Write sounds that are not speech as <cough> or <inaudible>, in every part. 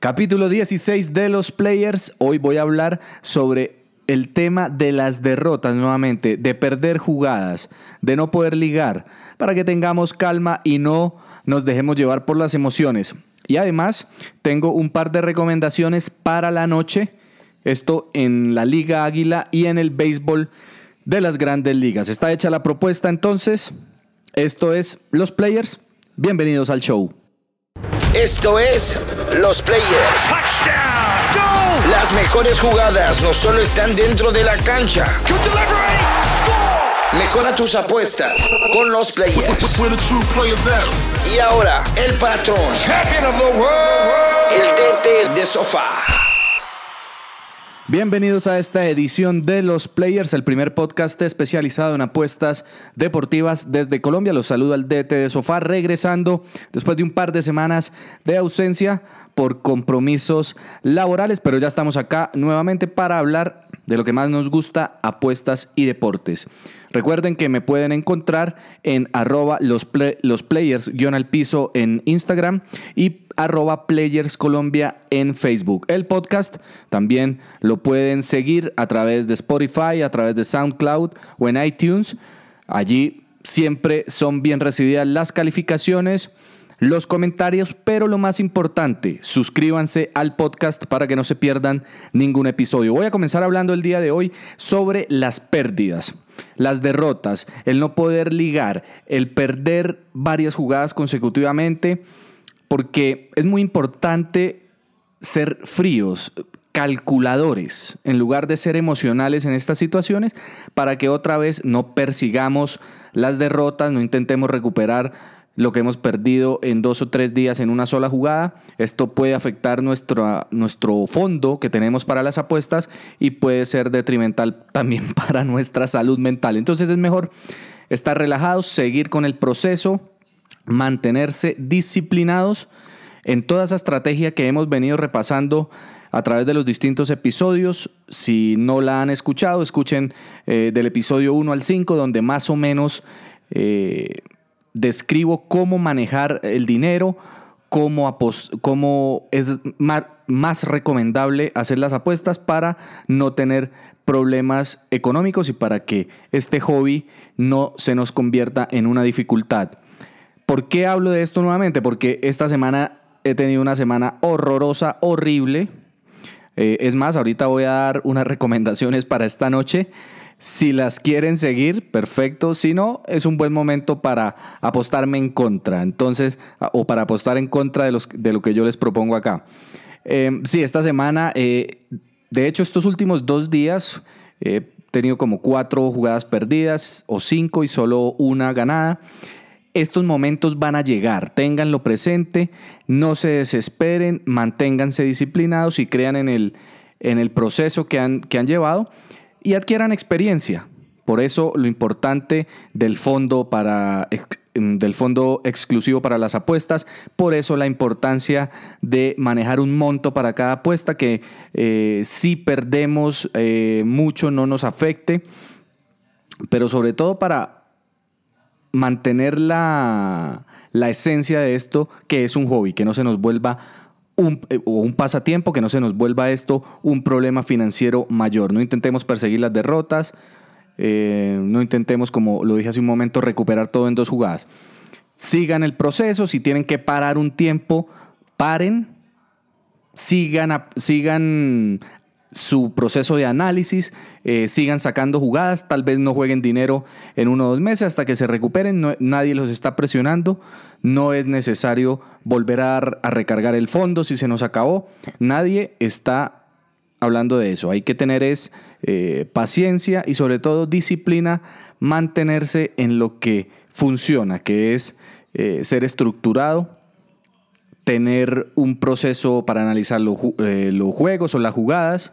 Capítulo 16 de los players. Hoy voy a hablar sobre el tema de las derrotas nuevamente, de perder jugadas, de no poder ligar, para que tengamos calma y no nos dejemos llevar por las emociones. Y además tengo un par de recomendaciones para la noche, esto en la Liga Águila y en el béisbol de las grandes ligas. Está hecha la propuesta entonces, esto es Los Players, bienvenidos al show. Esto es Los Players. Las mejores jugadas no solo están dentro de la cancha. Mejora tus apuestas con Los Players. Y ahora, el patrón. El DT de sofá. Bienvenidos a esta edición de Los Players, el primer podcast especializado en apuestas deportivas desde Colombia. Los saluda el DT de Sofá, regresando después de un par de semanas de ausencia por compromisos laborales, pero ya estamos acá nuevamente para hablar de lo que más nos gusta, apuestas y deportes. Recuerden que me pueden encontrar en arroba los, los players guion al piso en Instagram y arroba Players Colombia en Facebook. El podcast también lo pueden seguir a través de Spotify, a través de SoundCloud o en iTunes. Allí siempre son bien recibidas las calificaciones los comentarios, pero lo más importante, suscríbanse al podcast para que no se pierdan ningún episodio. Voy a comenzar hablando el día de hoy sobre las pérdidas, las derrotas, el no poder ligar, el perder varias jugadas consecutivamente, porque es muy importante ser fríos, calculadores, en lugar de ser emocionales en estas situaciones, para que otra vez no persigamos las derrotas, no intentemos recuperar lo que hemos perdido en dos o tres días en una sola jugada. Esto puede afectar nuestro, nuestro fondo que tenemos para las apuestas y puede ser detrimental <laughs> también para nuestra salud mental. Entonces es mejor estar relajados, seguir con el proceso, mantenerse disciplinados en toda esa estrategia que hemos venido repasando a través de los distintos episodios. Si no la han escuchado, escuchen eh, del episodio 1 al 5, donde más o menos eh, describo cómo manejar el dinero, cómo, cómo es más, recomendable hacer las apuestas para no tener problemas económicos y para que este hobby no se nos convierta en una dificultad. ¿Por qué hablo de esto nuevamente? Porque esta semana he tenido una semana horrorosa, horrible. Eh, es más, ahorita voy a dar unas recomendaciones para esta noche. Si las quieren seguir, perfecto. Si no, es un buen momento para apostarme en contra. Entonces, o para apostar en contra de, los, de lo que yo les propongo acá. Eh, sí, esta semana, eh, de hecho, estos últimos dos días he tenido como cuatro jugadas perdidas o cinco y solo una ganada. Estos momentos van a llegar, ténganlo presente, no se desesperen, manténganse disciplinados y crean en el, en el proceso que han, que han llevado y adquieran experiencia. Por eso lo importante del fondo para del fondo exclusivo para las apuestas, por eso la importancia de manejar un monto para cada apuesta que eh, si perdemos eh, mucho no nos afecte, pero sobre todo para mantener la, la esencia de esto que es un hobby, que no se nos vuelva un, eh, un pasatiempo, que no se nos vuelva esto un problema financiero mayor. No intentemos perseguir las derrotas, eh, no intentemos, como lo dije hace un momento, recuperar todo en dos jugadas. Sigan el proceso, si tienen que parar un tiempo, paren, sigan, sigan su proceso de análisis, eh, sigan sacando jugadas, tal vez no jueguen dinero en uno o dos meses hasta que se recuperen, nadie los está presionando, no es necesario volver a, recargar el fondo si se nos acabó, nadie está hablando de eso, hay que tener es eh, paciencia y sobre todo disciplina, mantenerse en lo que funciona, que es eh, ser estructurado, tener un proceso para analizar los juegos o las jugadas,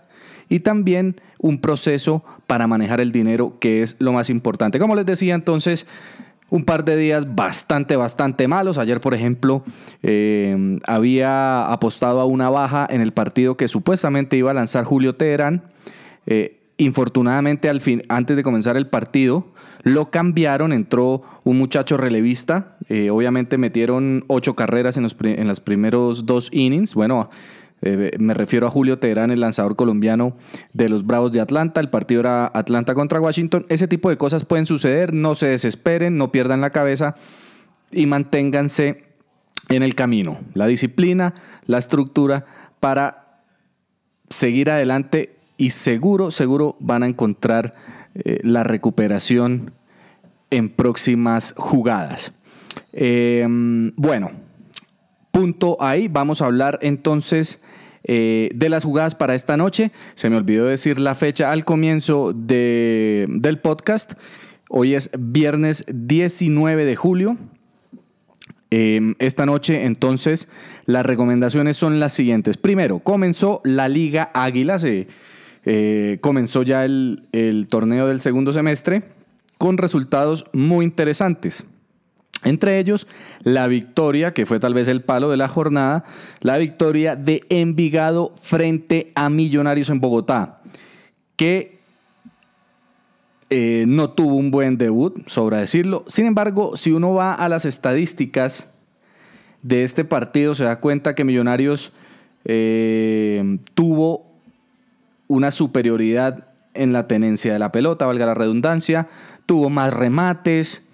y también un proceso para manejar el dinero, que es lo más importante. Como les decía entonces, un par de días bastante, bastante malos. Ayer, por ejemplo, eh, había apostado a una baja en el partido que supuestamente iba a lanzar Julio Teherán. Eh, infortunadamente, al fin, antes de comenzar el partido, lo cambiaron, entró un muchacho relevista. Eh, obviamente metieron ocho carreras en los, en los primeros dos innings. Bueno, Eh, me refiero a Julio Teherán, el lanzador colombiano de los Bravos de Atlanta. El partido era Atlanta contra Washington. Ese tipo de cosas pueden suceder. No se desesperen, no pierdan la cabeza y manténganse en el camino. La disciplina, la estructura para seguir adelante y seguro, seguro van a encontrar eh, la recuperación en próximas jugadas. Em, bueno, punto ahí. Vamos a hablar entonces eh, de las jugadas para esta noche. Se me olvidó decir la fecha al comienzo del podcast. Hoy es viernes 19 de julio. Em, esta noche, entonces, las recomendaciones son las siguientes. Primero, comenzó la Liga Águila, se eh, comenzó ya el, el torneo del segundo semestre con resultados muy interesantes. Entre ellos, la victoria, que fue tal vez el palo de la jornada, la victoria de Envigado frente a Millonarios en Bogotá, que eh, no tuvo un buen debut, sobra decirlo. Sin embargo, si uno va a las estadísticas de este partido, se da cuenta que Millonarios eh, tuvo una superioridad en la tenencia de la pelota, valga la redundancia, tuvo más remates,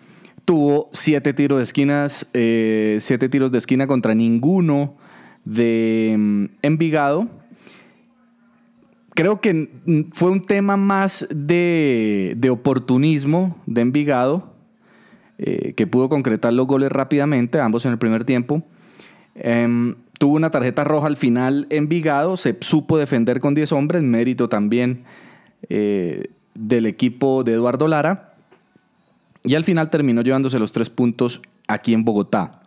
tuvo siete tiros de esquinas, eh, siete tiros de esquina contra ninguno de mm, Envigado creo que fue un tema más de, oportunismo de Envigado, eh, que pudo concretar los goles rápidamente, ambos en el primer tiempo. Em, tuvo una tarjeta roja al final Envigado, se supo defender con 10 hombres, mérito también eh, del equipo de Eduardo Lara. Y al final terminó llevándose los tres puntos aquí en Bogotá.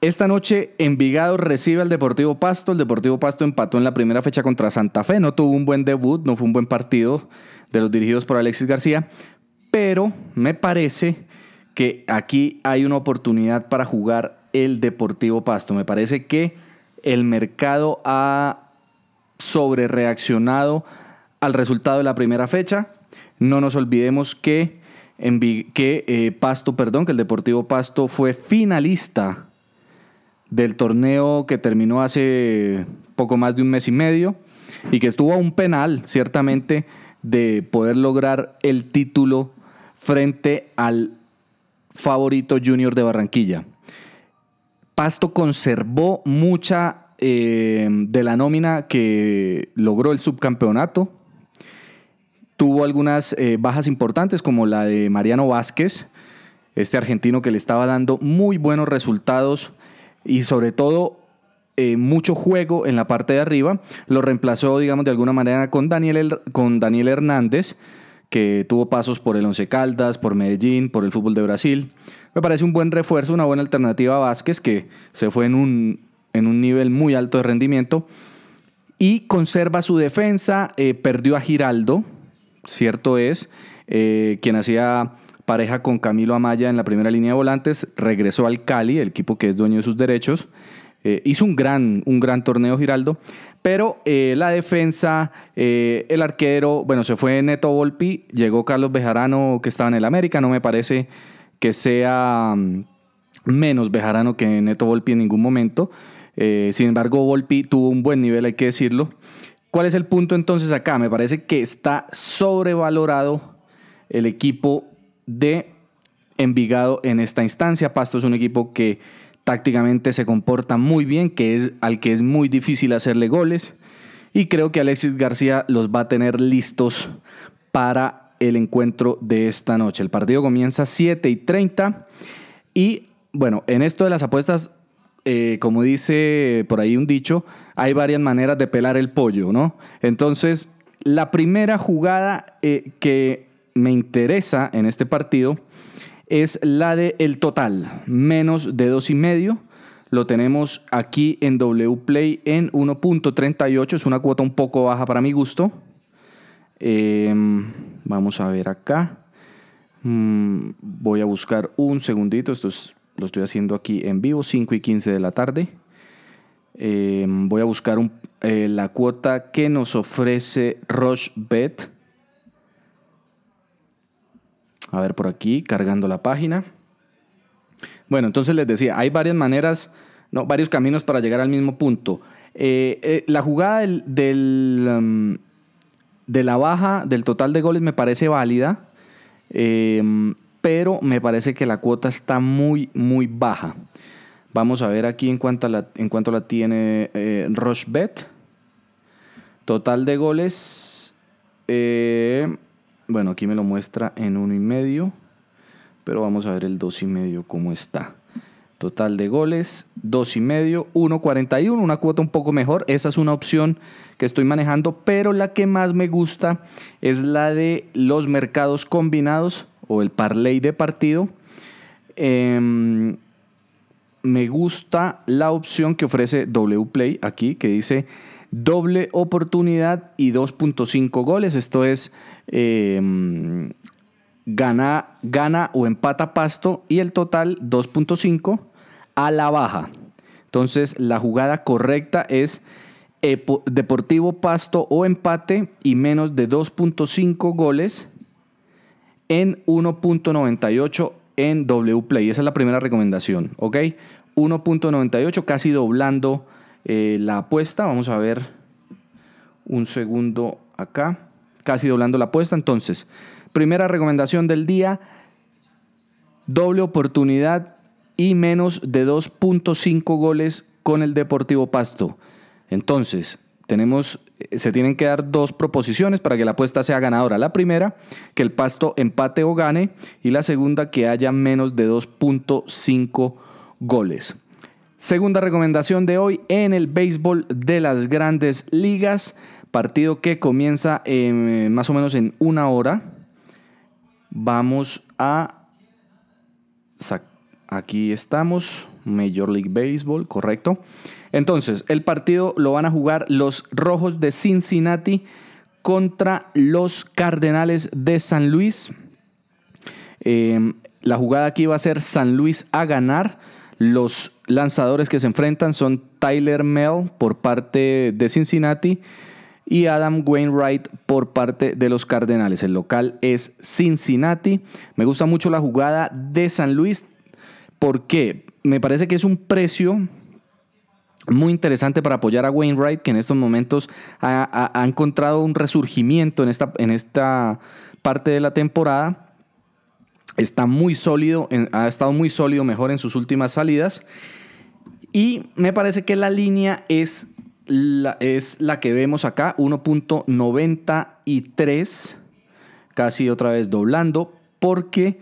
Esta noche Envigado recibe al Deportivo Pasto. El Deportivo Pasto empató en la primera fecha contra Santa Fe. No tuvo un buen debut, no fue un buen partido de los dirigidos por Alexis García. Pero me parece que aquí hay una oportunidad para jugar el Deportivo Pasto. Me parece que el mercado ha sobrereaccionado al resultado de la primera fecha. No nos olvidemos que, que eh, Pasto, perdón, que el Deportivo Pasto fue finalista del torneo que terminó hace poco más de un mes y medio y que estuvo a un penal, ciertamente, de poder lograr el título frente al favorito junior de Barranquilla. Pasto conservó mucha eh, de la nómina que logró el subcampeonato. Tuvo algunas eh, bajas importantes como la de Mariano Vázquez, este argentino que le estaba dando muy buenos resultados y sobre todo eh, mucho juego en la parte de arriba. Lo reemplazó, digamos, de alguna manera con Daniel, con Daniel Hernández, que tuvo pasos por el Once Caldas, por Medellín, por el fútbol de Brasil. Me parece un buen refuerzo, una buena alternativa a Vázquez, que se fue en un, en un nivel muy alto de rendimiento. Y conserva su defensa, eh, perdió a Giraldo, cierto es, eh, quien hacía pareja con Camilo Amaya en la primera línea de volantes, regresó al Cali, el equipo que es dueño de sus derechos. Eh, hizo un gran, un gran torneo Giraldo, pero eh, la defensa, el arquero, bueno, se fue Neto Volpi, llegó Carlos Bejarano que estaba en el América, no me parece que sea mm, menos Bejarano que Neto Volpi en ningún momento. sin embargo, Volpi tuvo un buen nivel, hay que decirlo. ¿Cuál es el punto entonces acá? Me parece que está sobrevalorado el equipo de Envigado en esta instancia. Pasto es un equipo que tácticamente se comporta muy bien, que es al que es muy difícil hacerle goles y creo que Alexis García los va a tener listos para el encuentro de esta noche. El partido comienza 7 y 30 y bueno, en esto de las apuestas, eh, como dice por ahí un dicho, hay varias maneras de pelar el pollo, ¿no? Entonces, la primera jugada eh, que me interesa en este partido es la de el total, menos de dos y medio. Lo tenemos aquí en WPlay en 1.38, es una cuota un poco baja para mi gusto. Em, vamos a ver acá. Mm, voy a buscar un segundito, esto lo estoy haciendo aquí en vivo, 5 y 15 de la tarde. Em, voy a buscar eh, la cuota que nos ofrece Bet a ver por aquí, cargando la página. Bueno, entonces les decía, hay varias maneras, varios caminos para llegar al mismo punto. Eh, eh, la jugada del, um, de la baja del total de goles me parece válida, em, pero me parece que la cuota está muy, muy baja. Vamos a ver aquí en cuanto la, en cuanto la tiene eh, Rochebet. Total de goles. bueno, aquí me lo muestra en uno y medio. Pero vamos a ver el dos y medio cómo está. Total de goles, 2 y medio, 1.41, una cuota un poco mejor. Esa es una opción que estoy manejando, pero la que más me gusta es la de los mercados combinados o el parlay de partido. Em, me gusta la opción que ofrece WPlay aquí, que dice doble oportunidad y 2.5 goles. Esto es em, gana, gana o empata pasto y el total 2.5 a la baja. Entonces la jugada correcta es Deportivo Pasto o empate y menos de 2.5 goles en 1.98 en W Play. Esa es la primera recomendación, ¿ok? 1.98, casi doblando eh, la apuesta. Vamos a ver un segundo acá. Casi doblando la apuesta. Entonces, Primera recomendación del día, doble oportunidad y menos de 2.5 goles con el Deportivo Pasto. Entonces, tenemos, se tienen que dar dos proposiciones para que la apuesta sea ganadora. La primera, que el Pasto empate o gane, y la segunda, que haya menos de 2.5 goles. Segunda recomendación de hoy en el béisbol de las grandes ligas, partido que comienza más o menos en una hora Vamos a... Aquí estamos, Major League Baseball, correcto. Entonces, el partido lo van a jugar los Rojos de Cincinnati contra los Cardenales de San Luis. Em, la jugada aquí va a ser San Luis a ganar. Los lanzadores que se enfrentan son Tyler Mel por parte de Cincinnati y Adam Wainwright por parte de los Cardenales. El local es Cincinnati. Me gusta mucho la jugada de San Luis porque me parece que es un precio muy interesante para apoyar a Wainwright, que en estos momentos ha, encontrado un resurgimiento en esta, en esta parte de la temporada. Está muy sólido, ha estado muy sólido mejor en sus últimas salidas. Y me parece que la línea es es la que vemos acá, 1.93, casi otra vez doblando, porque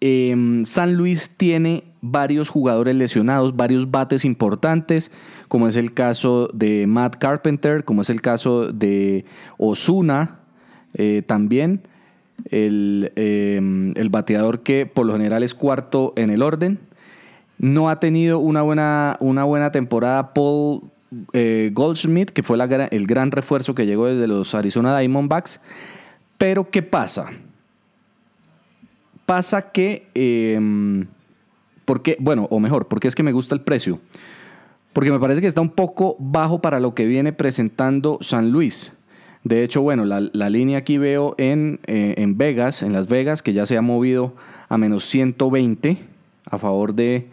em, San Luis tiene varios jugadores lesionados, varios bates importantes, como es el caso de Matt Carpenter, como es el caso de Osuna eh, también, el, em, el bateador que por lo general es cuarto en el orden. No ha tenido una buena, una buena temporada Paul eh, Goldschmidt, que fue el gran refuerzo que llegó desde los Arizona Diamondbacks. Pero ¿qué pasa? Pasa que, eh, porque, bueno, o mejor, porque es que me gusta el precio. Porque me parece que está un poco bajo para lo que viene presentando San Luis. De hecho, bueno, la, línea aquí veo en, eh, en Vegas, en Las Vegas, que ya se ha movido a menos 120 a favor de,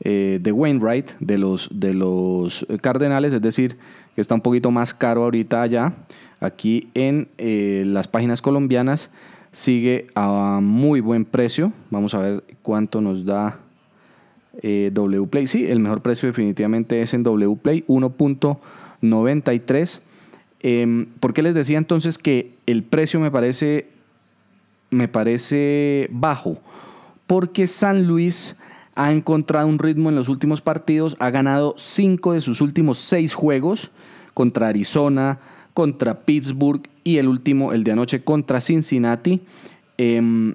eh, de Wainwright, de los, de los Cardenales, es decir, que está un poquito más caro ahorita allá. Aquí en eh, las páginas colombianas sigue a muy buen precio. Vamos a ver cuánto nos da eh, WPlay. Sí, el mejor precio definitivamente es en WPlay, 1.93. Em, ¿Por qué les decía entonces que el precio me parece, me parece bajo? Porque San Luis ha encontrado un ritmo en los últimos partidos, ha ganado cinco de sus últimos seis juegos contra Arizona, contra Pittsburgh y el último, el de anoche, contra Cincinnati. Em,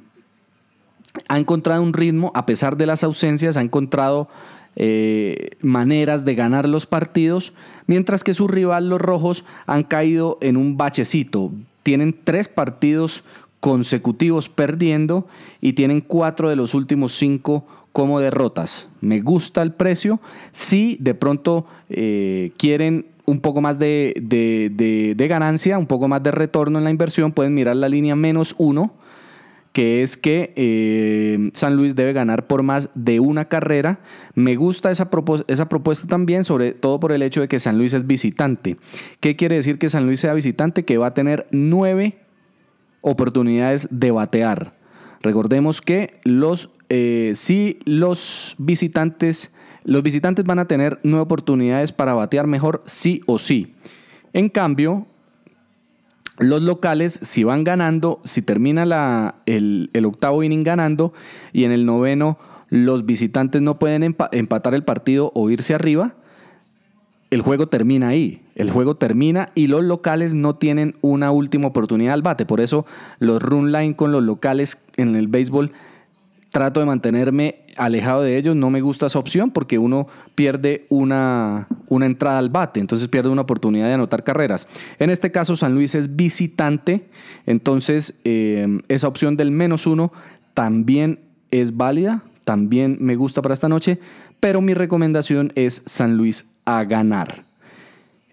ha encontrado un ritmo, a pesar de las ausencias, ha encontrado eh, maneras de ganar los partidos, mientras que su rival, los Rojos, han caído en un bachecito. Tienen tres partidos consecutivos perdiendo y tienen cuatro de los últimos cinco como derrotas. Me gusta el precio. Si de pronto eh, quieren un poco más de, de, ganancia, un poco más de retorno en la inversión, pueden mirar la línea menos uno, que es que eh, San Luis debe ganar por más de una carrera. Me gusta esa, esa propuesta también, sobre todo por el hecho de que San Luis es visitante. ¿Qué quiere decir que San Luis sea visitante? Que va a tener nueve oportunidades de batear. Recordemos que los, eh, si los visitantes, los visitantes van a tener nueve oportunidades para batear mejor sí o sí. En cambio, los locales, si van ganando, si termina la, el, octavo inning ganando y en el noveno los visitantes no pueden empatar el partido o irse arriba, el juego termina ahí. El juego termina y los locales no tienen una última oportunidad al bate. Por eso los run line con los locales en el béisbol trato de mantenerme alejado de ellos. No me gusta esa opción porque uno pierde una, una entrada al bate, entonces pierde una oportunidad de anotar carreras. En este caso, San Luis es visitante, entonces eh, esa opción del menos uno también es válida, también me gusta para esta noche, pero mi recomendación es San Luis a ganar.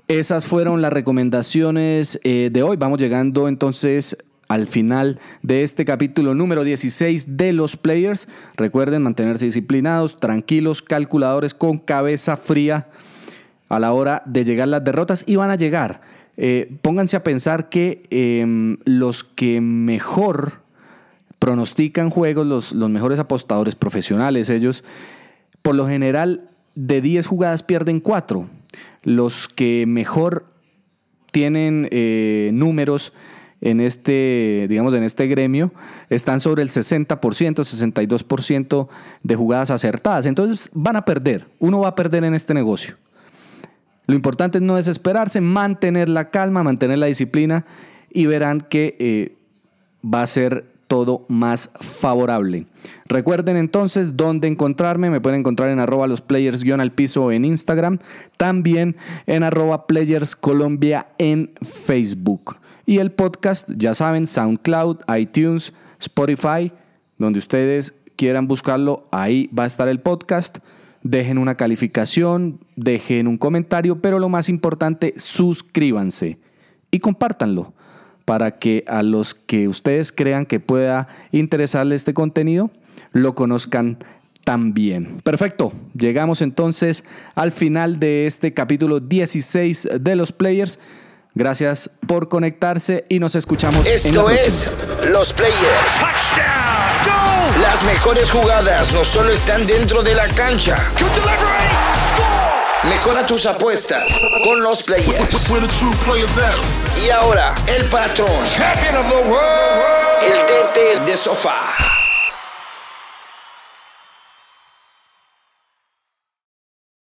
Esas fueron las recomendaciones eh, de hoy. Vamos llegando entonces al final de este capítulo número 16 de los players. Recuerden mantenerse disciplinados, tranquilos, calculadores, con cabeza fría a la hora de llegar las derrotas y van a llegar. Eh, pónganse a pensar que em, los que mejor pronostican juegos, los, los mejores apostadores profesionales, ellos, por lo general, de 10 jugadas pierden 4. Los que mejor tienen eh, números en este, digamos, en este gremio están sobre el 60%, 62% de jugadas acertadas. Entonces van a perder. Uno va a perder en este negocio. Lo importante es no desesperarse, mantener la calma, mantener la disciplina y verán que eh, va a ser todo más favorable. Recuerden entonces dónde encontrarme. Me pueden encontrar en arroba los players al piso en Instagram. También en arroba players Colombia en Facebook. Y el podcast, ya saben, SoundCloud, iTunes, Spotify, donde ustedes quieran buscarlo, ahí va a estar el podcast. Dejen una calificación, dejen un comentario, pero lo más importante, suscríbanse y compártanlo para que a los que ustedes crean que pueda interesarle este contenido, lo conozcan también. Perfecto, llegamos entonces al final de este capítulo 16 de los players. Gracias por conectarse y nos escuchamos. Esto es Los Players. Las mejores jugadas no solo están dentro de la cancha. Mejora tus apuestas con los players. Y ahora, el patrón. El DT de sofá.